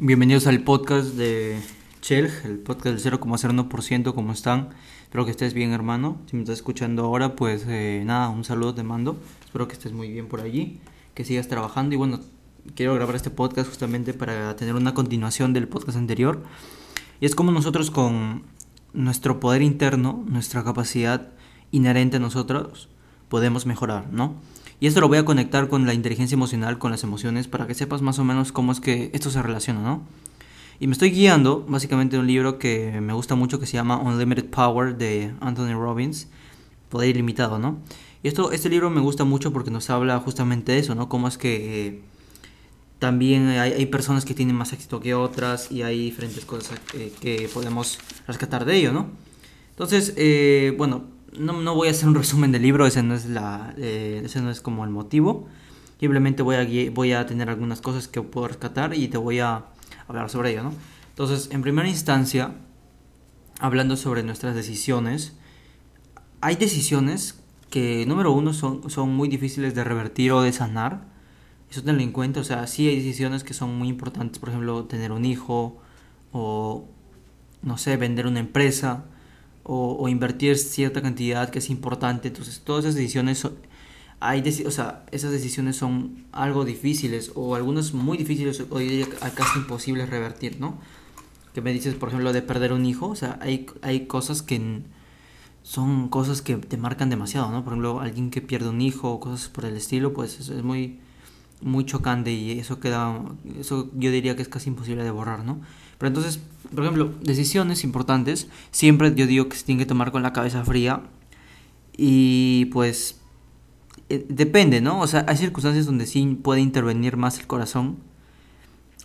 Bienvenidos al podcast de Chel, el podcast del 0,01%, ¿cómo están? Espero que estés bien, hermano. Si me estás escuchando ahora, pues eh, nada, un saludo te mando. Espero que estés muy bien por allí, que sigas trabajando. Y bueno, quiero grabar este podcast justamente para tener una continuación del podcast anterior. Y es como nosotros con nuestro poder interno, nuestra capacidad inherente a nosotros, podemos mejorar, ¿no? Y esto lo voy a conectar con la inteligencia emocional, con las emociones, para que sepas más o menos cómo es que esto se relaciona, ¿no? Y me estoy guiando básicamente de un libro que me gusta mucho que se llama Unlimited Power de Anthony Robbins, Poder Ilimitado, ¿no? Y esto, este libro me gusta mucho porque nos habla justamente de eso, ¿no? Cómo es que eh, también hay, personas que tienen más éxito que otras y hay diferentes cosas eh, que podemos rescatar de ello, ¿no? Entonces, eh, bueno, no, no, voy a hacer un resumen del libro, ese no es, la, eh, ese no es como el motivo. Simplemente voy a, voy a tener algunas cosas que puedo rescatar y te voy a hablar sobre ello, ¿no? Entonces, en primera instancia, hablando sobre nuestras decisiones, hay decisiones que, número uno, son, son muy difíciles de revertir o de sanar. Eso tenlo en cuenta, o sea, sí hay decisiones que son muy importantes, por ejemplo, tener un hijo o, no sé, vender una empresa o, invertir cierta cantidad que es importante. Entonces, todas esas decisiones son, hay o sea, esas decisiones son algo difíciles o algunas muy difíciles o casi imposibles revertir, ¿no? Que me dices, por ejemplo, de perder un hijo, o sea, hay, hay cosas que son cosas que te marcan demasiado, ¿no? Por ejemplo, alguien que pierde un hijo o cosas por el estilo, pues es muy muy chocante y eso queda eso yo diría que es casi imposible de borrar, ¿no? Pero entonces, por ejemplo, decisiones importantes, siempre yo digo que se tiene que tomar con la cabeza fría y pues eh, depende, ¿no? O sea, hay circunstancias donde sí puede intervenir más el corazón,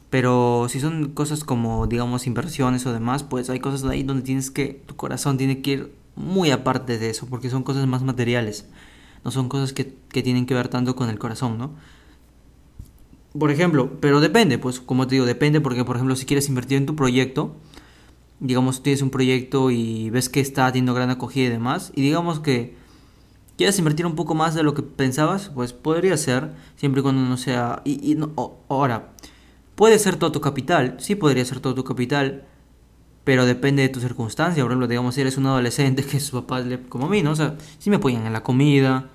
pero si son cosas como, digamos, inversiones o demás, pues hay cosas ahí donde tienes que, tu corazón tiene que ir muy aparte de eso, porque son cosas más materiales, no son cosas que, que tienen que ver tanto con el corazón, ¿no? Por ejemplo, pero depende, pues como te digo, depende porque, por ejemplo, si quieres invertir en tu proyecto, digamos, tienes un proyecto y ves que está teniendo gran acogida y demás, y digamos que quieres invertir un poco más de lo que pensabas, pues podría ser, siempre y cuando no sea... Y, no, ahora, puede ser todo tu capital, sí podría ser todo tu capital, pero depende de tu circunstancia. Por ejemplo, digamos, si eres un adolescente que sus papás, le, como a mí, ¿no? O sea, si me apoyan en la comida,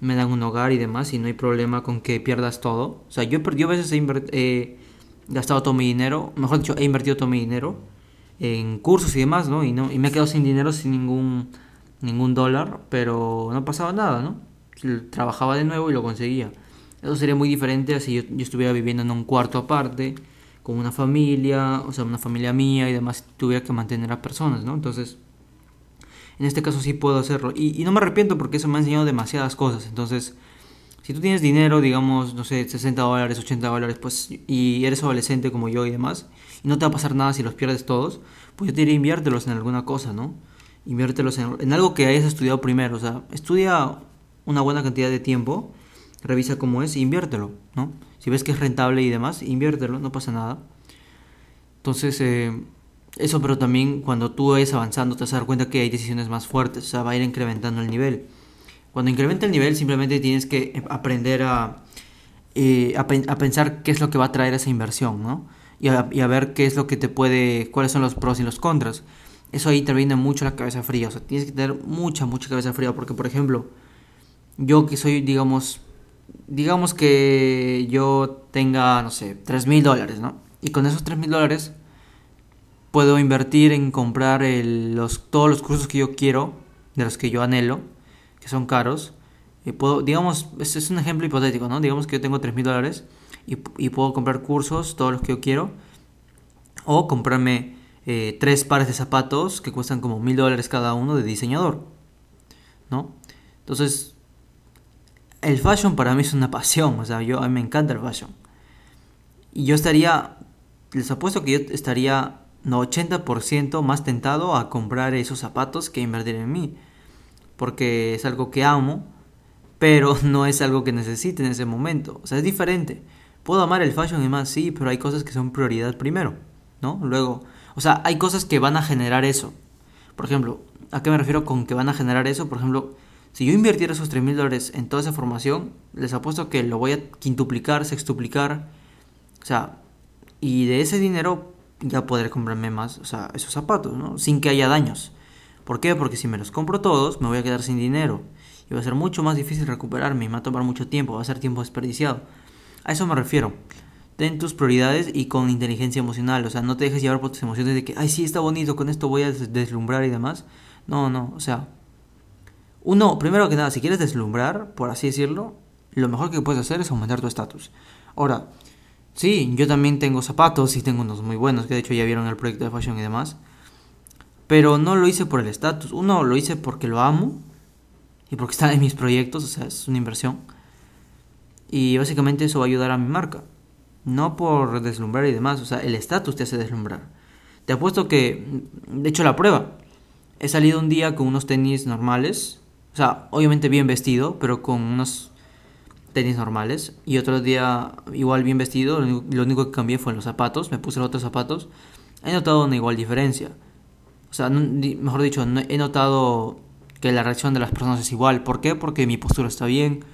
me dan un hogar y demás y no hay problema con que pierdas todo. O sea, yo, yo a veces he gastado todo mi dinero, mejor dicho, he invertido todo mi dinero en cursos y demás, ¿no? Y, no, y me he quedado sin dinero, sin ningún, ningún dólar, pero no pasaba nada, ¿no? Trabajaba de nuevo y lo conseguía. Eso sería muy diferente si yo, yo estuviera viviendo en un cuarto aparte, con una familia, o sea, una familia mía y demás, tuviera que mantener a personas, ¿no? Entonces en este caso sí puedo hacerlo. Y, no me arrepiento porque eso me ha enseñado demasiadas cosas. Entonces, si tú tienes dinero, digamos, no sé, 60 dólares, 80 dólares, pues, y eres adolescente como yo y demás, y no te va a pasar nada si los pierdes todos, pues yo te diría inviértelos en alguna cosa, ¿no? Inviértelos en, en algo que hayas estudiado primero. O sea, estudia una buena cantidad de tiempo, revisa cómo es e inviértelo, ¿no? Si ves que es rentable y demás, inviértelo, no pasa nada. Entonces, eh, eso, pero también cuando tú vayas avanzando te vas a dar cuenta que hay decisiones más fuertes, o sea, va a ir incrementando el nivel. Cuando incrementa el nivel simplemente tienes que aprender a, eh, a, pensar qué es lo que va a traer esa inversión, ¿no? Y a, ver qué es lo que te puede, cuáles son los pros y los contras. Eso ahí interviene mucho la cabeza fría, o sea, tienes que tener mucha, mucha cabeza fría, porque por ejemplo, yo que soy, digamos, digamos que yo tenga, no sé, 3 mil dólares, ¿no? Y con esos 3 mil dólares puedo invertir en comprar los, todos los cursos que yo quiero, de los que yo anhelo, que son caros. Puedo, digamos, este es un ejemplo hipotético, ¿no? Digamos que yo tengo 3 mil dólares y, puedo comprar cursos, todos los que yo quiero. O comprarme eh, tres pares de zapatos que cuestan como mil dólares cada uno de diseñador, ¿no? Entonces, el fashion para mí es una pasión, o sea, yo, a mí me encanta el fashion. Y yo estaría, les apuesto que yo estaría 80% más tentado a comprar esos zapatos que invertir en mí. Porque es algo que amo, pero no es algo que necesite en ese momento. O sea, es diferente. Puedo amar el fashion y más, sí, pero hay cosas que son prioridad primero, ¿no? Luego, o sea, hay cosas que van a generar eso. Por ejemplo, ¿a qué me refiero con que van a generar eso? Por ejemplo, si yo invirtiera esos 3 mil dólares en toda esa formación, les apuesto que lo voy a quintuplicar, sextuplicar. O sea, Y de ese dinero ya podré comprarme más, o sea, esos zapatos, ¿no? Sin que haya daños. ¿Por qué? Porque si me los compro todos, me voy a quedar sin dinero. Y va a ser mucho más difícil recuperarme y va a tomar mucho tiempo, va a ser tiempo desperdiciado. A eso me refiero. Ten tus prioridades y con inteligencia emocional. O sea, no te dejes llevar por tus emociones de que, ay, sí, está bonito, con esto voy a deslumbrar y demás. No, no, o sea. Uno, primero que nada, si quieres deslumbrar, por así decirlo, lo mejor que puedes hacer es aumentar tu estatus. Ahora, sí, yo también tengo zapatos y tengo unos muy buenos, que de hecho ya vieron el proyecto de fashion y demás. Pero no lo hice por el estatus. Uno, lo hice porque lo amo y porque está en mis proyectos, o sea, es una inversión. Y básicamente eso va a ayudar a mi marca. No por deslumbrar y demás, o sea, el estatus te hace deslumbrar. Te apuesto que, de hecho, la prueba. He salido un día con unos tenis normales, o sea, obviamente bien vestido, pero con unos tenis normales. Y otro día igual bien vestido, lo único que cambié fue los zapatos, me puse los otros zapatos. He notado una igual diferencia. O sea, mejor dicho, he notado que la reacción de las personas es igual. ¿Por qué? Porque mi postura está bien,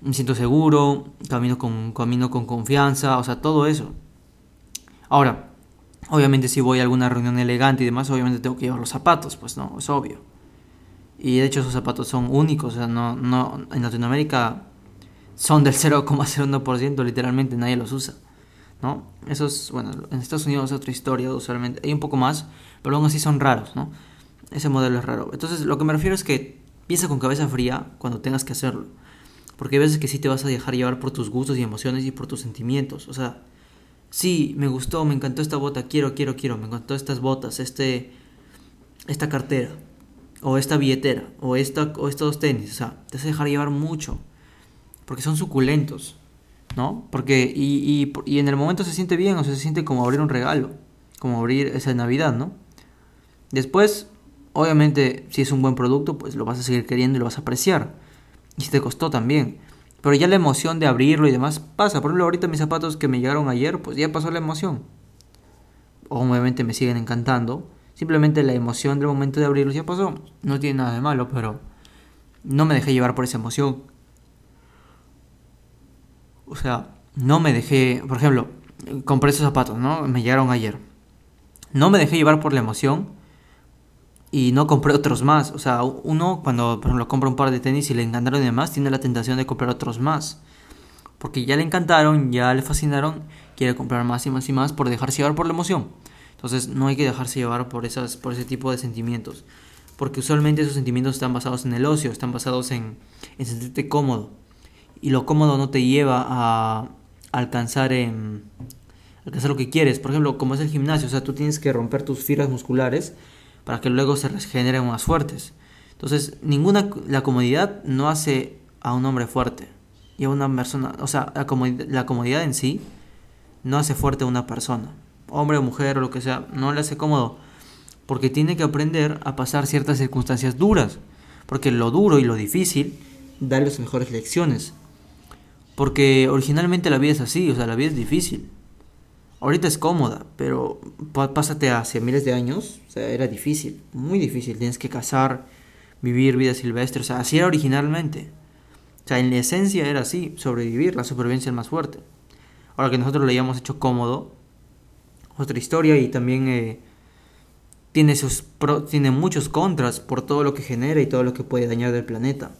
me siento seguro, camino con, camino con confianza, o sea, todo eso. Ahora, obviamente si voy a alguna reunión elegante y demás, obviamente tengo que llevar los zapatos, pues no, es obvio. Y de hecho esos zapatos son únicos, o sea, no, no, en Latinoamérica son del 0,01%, literalmente nadie los usa. ¿no? Eso es, bueno, en Estados Unidos es otra historia, usualmente. Hay un poco más, pero aún así son raros, ¿no? Ese modelo es raro. Entonces, lo que me refiero es que piensa con cabeza fría cuando tengas que hacerlo. Porque hay veces que sí te vas a dejar llevar por tus gustos y emociones y por tus sentimientos. O sea, sí, me gustó, me encantó esta bota, quiero, quiero, quiero, me encantó estas botas, este, esta cartera, o esta billetera, o, esta, o estos tenis. O sea, te vas a dejar llevar mucho. Porque son suculentos. ¿no? Porque, y, y, en el momento se siente bien, o sea, se siente como abrir un regalo, como abrir esa Navidad, ¿no? Después, obviamente, si es un buen producto, pues lo vas a seguir queriendo y lo vas a apreciar. Y si te costó también. Pero ya la emoción de abrirlo y demás pasa. Por ejemplo, ahorita mis zapatos que me llegaron ayer, pues ya pasó la emoción. Obviamente me siguen encantando. Simplemente la emoción del momento de abrirlos ya pasó. No tiene nada de malo, pero no me dejé llevar por esa emoción. O sea, no me dejé, por ejemplo, compré esos zapatos, ¿no? Me llegaron ayer. No me dejé llevar por la emoción y no compré otros más. O sea, uno cuando, por ejemplo, compra un par de tenis y le encantaron y demás, tiene la tentación de comprar otros más. Porque ya le encantaron, ya le fascinaron, quiere comprar más y más y más por dejarse llevar por la emoción. Entonces no hay que dejarse llevar por, esas, por ese tipo de sentimientos. Porque usualmente esos sentimientos están basados en el ocio, están basados en, en sentirte cómodo y lo cómodo no te lleva a alcanzar, en, alcanzar lo que quieres. Por ejemplo, como es el gimnasio, o sea, tú tienes que romper tus fibras musculares para que luego se regeneren más fuertes. Entonces, ninguna la comodidad no hace a un hombre fuerte y a una persona, o sea, la comodidad, la comodidad en sí no hace fuerte a una persona, hombre o mujer o lo que sea, no le hace cómodo, porque tiene que aprender a pasar ciertas circunstancias duras, porque lo duro y lo difícil da las mejores lecciones. Porque originalmente la vida es así, o sea, la vida es difícil. Ahorita es cómoda, pero pásate hace miles de años, o sea, era difícil, muy difícil. Tienes que cazar, vivir vida silvestre, o sea, así era originalmente. O sea, en la esencia era así, sobrevivir, la supervivencia es más fuerte. Ahora que nosotros lo hayamos hecho cómodo, otra historia y también eh, tiene, sus tiene muchos contras por todo lo que genera y todo lo que puede dañar del planeta.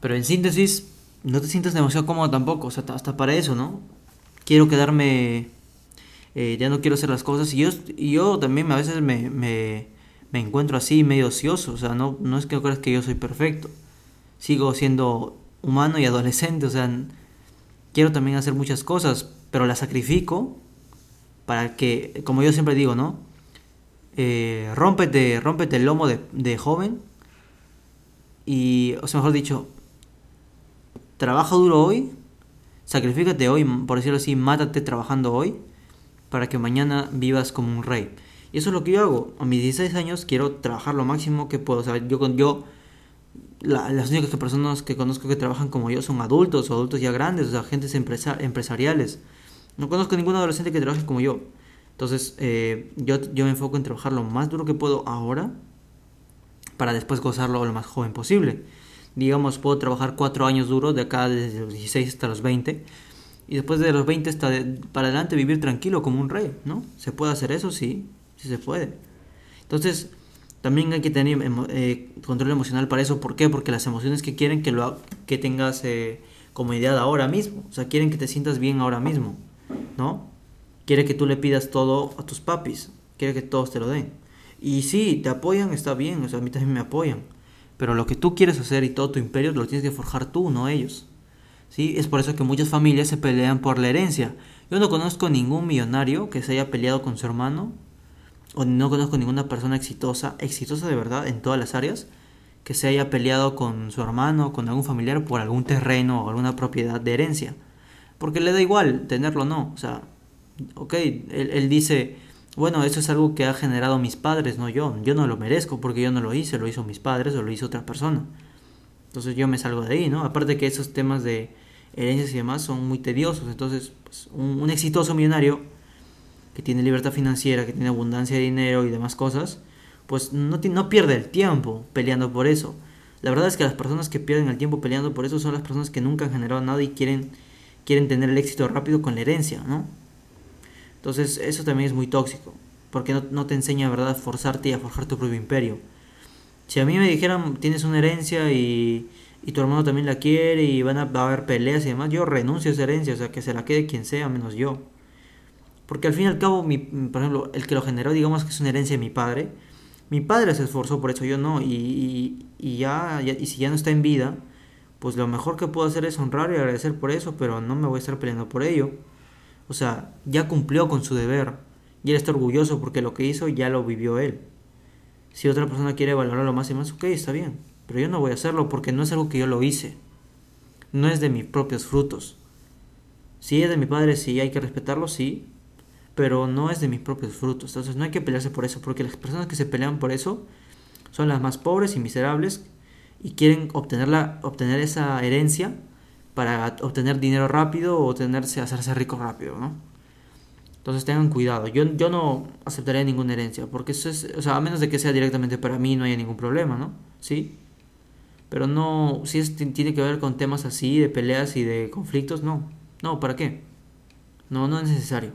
Pero en síntesis, no te sientas demasiado cómodo tampoco, o sea, hasta para eso, ¿no? Quiero quedarme, eh, ya no quiero hacer las cosas, y yo, y yo también a veces me, me, me, encuentro así, medio ocioso, o sea, no, no es que creas que yo soy perfecto, sigo siendo humano y adolescente, o sea, quiero también hacer muchas cosas, pero las sacrifico para que, como yo siempre digo, ¿no? Eh, rómpete, rómpete el lomo de, de joven y, o sea, mejor dicho, trabaja duro hoy, sacrifícate hoy, por decirlo así, mátate trabajando hoy, para que mañana vivas como un rey. Y eso es lo que yo hago. A mis 16 años quiero trabajar lo máximo que puedo. O sea, yo, yo las únicas personas que conozco que trabajan como yo son adultos o adultos ya grandes, o sea, agentes empresariales. No conozco ningún adolescente que trabaje como yo. Entonces, eh, yo, yo me enfoco en trabajar lo más duro que puedo ahora para después gozarlo lo más joven posible digamos, puedo trabajar cuatro años duros, de acá desde los 16 hasta los 20, y después de los 20 hasta para adelante vivir tranquilo como un rey, ¿no? ¿Se puede hacer eso? Sí, sí se puede. Entonces, también hay que tener eh, control emocional para eso. ¿Por qué? Porque las emociones que quieren que, lo, que tengas eh, comodidad ahora mismo. O sea, quieren que te sientas bien ahora mismo, ¿no? Quiere que tú le pidas todo a tus papis. Quiere que todos te lo den. Y sí, te apoyan, está bien. O sea, a mí también me apoyan. Pero lo que tú quieres hacer y todo tu imperio lo tienes que forjar tú, no ellos. ¿Sí? Es por eso que muchas familias se pelean por la herencia. Yo no conozco ningún millonario que se haya peleado con su hermano, o no conozco ninguna persona exitosa, exitosa de verdad en todas las áreas, que se haya peleado con su hermano, con algún familiar por algún terreno o alguna propiedad de herencia. Porque le da igual tenerlo o no. O sea, ok, él, él dice, bueno, eso es algo que ha generado mis padres, no yo. Yo no lo merezco porque yo no lo hice, lo hizo mis padres o lo hizo otra persona. Entonces yo me salgo de ahí, ¿no? Aparte que esos temas de herencias y demás son muy tediosos. Entonces, pues, un, exitoso millonario que tiene libertad financiera, que tiene abundancia de dinero y demás cosas, pues no, no pierde el tiempo peleando por eso. La verdad es que las personas que pierden el tiempo peleando por eso son las personas que nunca han generado nada y quieren, quieren tener el éxito rápido con la herencia, ¿no? Entonces eso también es muy tóxico, porque no, te enseña, ¿verdad?, a forzarte y a forjar tu propio imperio. Si a mí me dijeran, tienes una herencia y, y tu hermano también la quiere y van a, va a haber peleas y demás, yo renuncio a esa herencia, o sea, que se la quede quien sea, menos yo. Porque al fin y al cabo, mi, por ejemplo, el que lo generó, digamos que es una herencia de mi padre, mi padre se esforzó por eso, yo no, y, y, ya, y si ya no está en vida, pues lo mejor que puedo hacer es honrar y agradecer por eso, pero no me voy a estar peleando por ello. O sea, ya cumplió con su deber. Y él está orgulloso porque lo que hizo ya lo vivió él. Si otra persona quiere valorarlo más y más, ok, está bien. Pero yo no voy a hacerlo porque no es algo que yo lo hice. No es de mis propios frutos. Si es de mi padre, sí, hay que respetarlo, sí. Pero no es de mis propios frutos. Entonces no hay que pelearse por eso. Porque las personas que se pelean por eso son las más pobres y miserables y quieren obtener, obtener esa herencia para obtener dinero rápido o tenerse, hacerse rico rápido, ¿no? Entonces tengan cuidado. Yo, yo no aceptaría ninguna herencia, porque eso es, o sea, a menos de que sea directamente para mí, no haya ningún problema, ¿no? Sí. Pero no, si es, tiene que ver con temas así, de peleas y de conflictos, no. No, ¿para qué? No, no es necesario.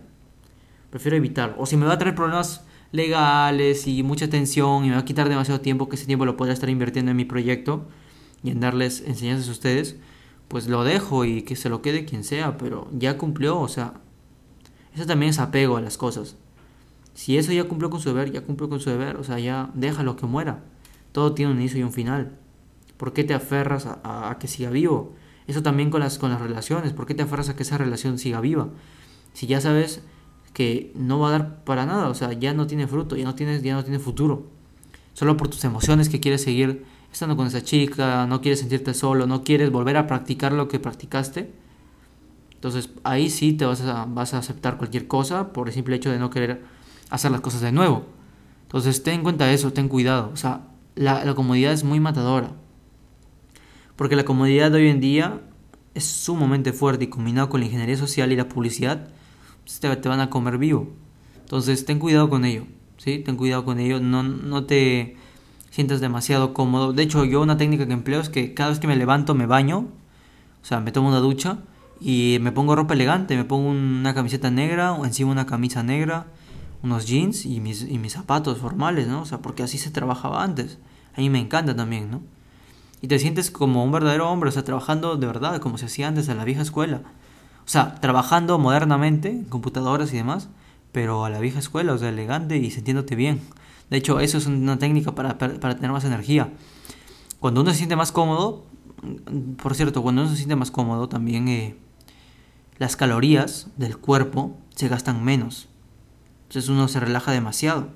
Prefiero evitarlo. O si me va a traer problemas legales y mucha tensión y me va a quitar demasiado tiempo, que ese tiempo lo podría estar invirtiendo en mi proyecto y en darles enseñanzas a ustedes, pues lo dejo y que se lo quede quien sea, pero ya cumplió, o sea, eso también es apego a las cosas. Si eso ya cumplió con su deber, ya cumplió con su deber, o sea, ya déjalo que muera. Todo tiene un inicio y un final. ¿Por qué te aferras a, que siga vivo? Eso también con las, con las relaciones. ¿Por qué te aferras a que esa relación siga viva? Si ya sabes que no va a dar para nada, o sea, ya no tiene fruto, ya no, tienes, ya no tiene futuro. Solo por tus emociones que quieres seguir estando con esa chica, no quieres sentirte solo, no quieres volver a practicar lo que practicaste, entonces ahí sí te vas a, vas a aceptar cualquier cosa por el simple hecho de no querer hacer las cosas de nuevo. Entonces ten en cuenta eso, ten cuidado. O sea, la, comodidad es muy matadora. Porque la comodidad de hoy en día es sumamente fuerte y combinado con la ingeniería social y la publicidad, pues, te, te van a comer vivo. Entonces ten cuidado con ello. ¿sí? Ten cuidado con ello. No, no te sientas demasiado cómodo. De hecho, yo una técnica que empleo es que cada vez que me levanto me baño, o sea, me tomo una ducha y me pongo ropa elegante, me pongo una camiseta negra o encima una camisa negra, unos jeans y mis, y mis zapatos formales, ¿no? O sea, porque así se trabajaba antes. A mí me encanta también, ¿no? Y te sientes como un verdadero hombre, o sea, trabajando de verdad, como se hacía antes en la vieja escuela. O sea, trabajando modernamente, en computadoras y demás, pero a la vieja escuela, o sea, elegante y sintiéndote bien. De hecho, eso es una técnica para, para, tener más energía. Cuando uno se siente más cómodo, por cierto, cuando uno se siente más cómodo, también eh, las calorías del cuerpo se gastan menos. Entonces uno se relaja demasiado.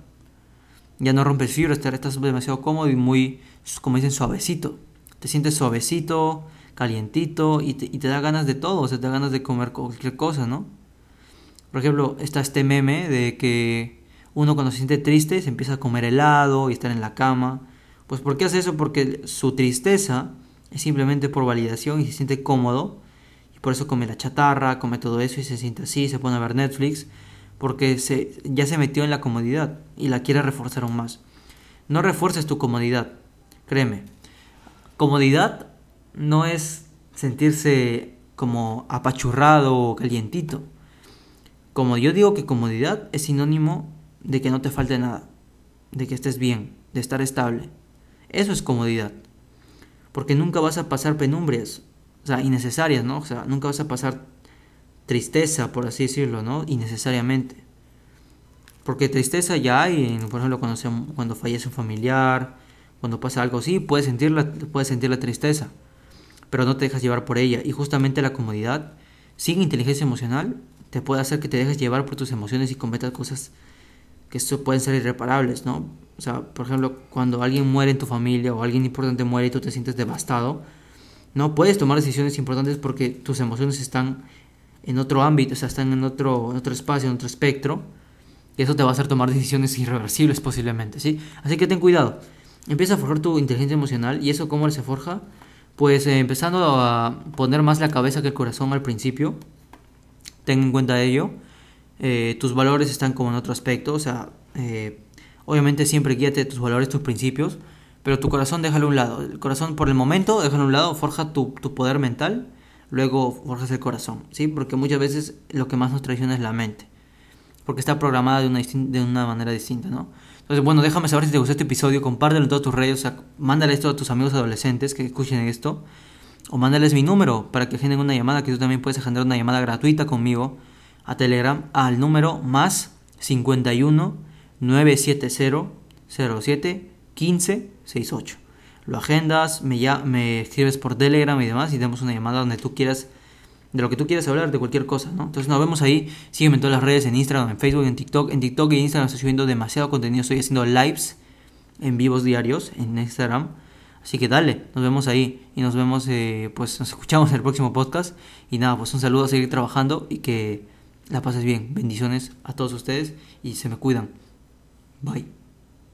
Ya no rompes fibras, estás demasiado cómodo y muy, como dicen, suavecito. Te sientes suavecito, calientito y te, y te da ganas de todo, o sea, te da ganas de comer cualquier cosa, ¿no? Por ejemplo, está este meme de que uno cuando se siente triste se empieza a comer helado y estar en la cama. Pues ¿por qué hace eso? Porque su tristeza es simplemente por validación y se siente cómodo. Y por eso come la chatarra, come todo eso y se siente así, se pone a ver Netflix. Porque se, ya se metió en la comodidad y la quiere reforzar aún más. No refuerces tu comodidad, créeme. Comodidad no es sentirse como apachurrado o calientito. Como yo digo que comodidad es sinónimo de que no te falte nada, de que estés bien, de estar estable. Eso es comodidad. Porque nunca vas a pasar penumbrias, o sea, innecesarias, ¿no? O sea, nunca vas a pasar tristeza, por así decirlo, ¿no? Innecesariamente. Porque tristeza ya hay, por ejemplo, cuando, cuando fallece un familiar, cuando pasa algo así, puedes sentir, la, puedes sentir la tristeza, pero no te dejas llevar por ella. Y justamente la comodidad, sin inteligencia emocional, te puede hacer que te dejes llevar por tus emociones y cometas cosas que pueden ser irreparables, ¿no? O sea, por ejemplo, cuando alguien muere en tu familia o alguien importante muere y tú te sientes devastado, no puedes tomar decisiones importantes porque tus emociones están en otro ámbito, o sea, están en otro, otro espacio, en otro espectro, y eso te va a hacer tomar decisiones irreversibles posiblemente, ¿sí? Así que ten cuidado. Empieza a forjar tu inteligencia emocional y eso cómo se forja? Pues eh, empezando a poner más la cabeza que el corazón al principio. Ten en cuenta ello. Eh, tus valores están como en otro aspecto, o sea, eh, obviamente siempre guíate tus valores, tus principios, pero tu corazón déjalo a un lado. El corazón por el momento déjalo a un lado, forja tu, tu poder mental, luego forjas el corazón, ¿sí? Porque muchas veces lo que más nos traiciona es la mente, porque está programada de una, de una manera distinta, ¿no? Entonces, bueno, déjame saber si te gustó este episodio, compártelo en todas tus redes, o sea, mándale esto a tus amigos adolescentes que escuchen esto, o mándales mi número para que agenden una llamada, que tú también puedes agendar una llamada gratuita conmigo a Telegram al número más 51 970 07 15 68. Lo agendas, me, ya, me escribes por Telegram y demás y damos una llamada donde tú quieras de lo que tú quieras hablar, de cualquier cosa, ¿no? Entonces nos vemos ahí, sígueme en todas las redes, en Instagram, en Facebook, en TikTok. En TikTok y Instagram estoy subiendo demasiado contenido, estoy haciendo lives en vivos diarios en Instagram. Así que dale, nos vemos ahí y nos vemos, eh, pues nos escuchamos en el próximo podcast. Y nada, pues un saludo a seguir trabajando y que la pases bien. Bendiciones a todos ustedes y se me cuidan. Bye.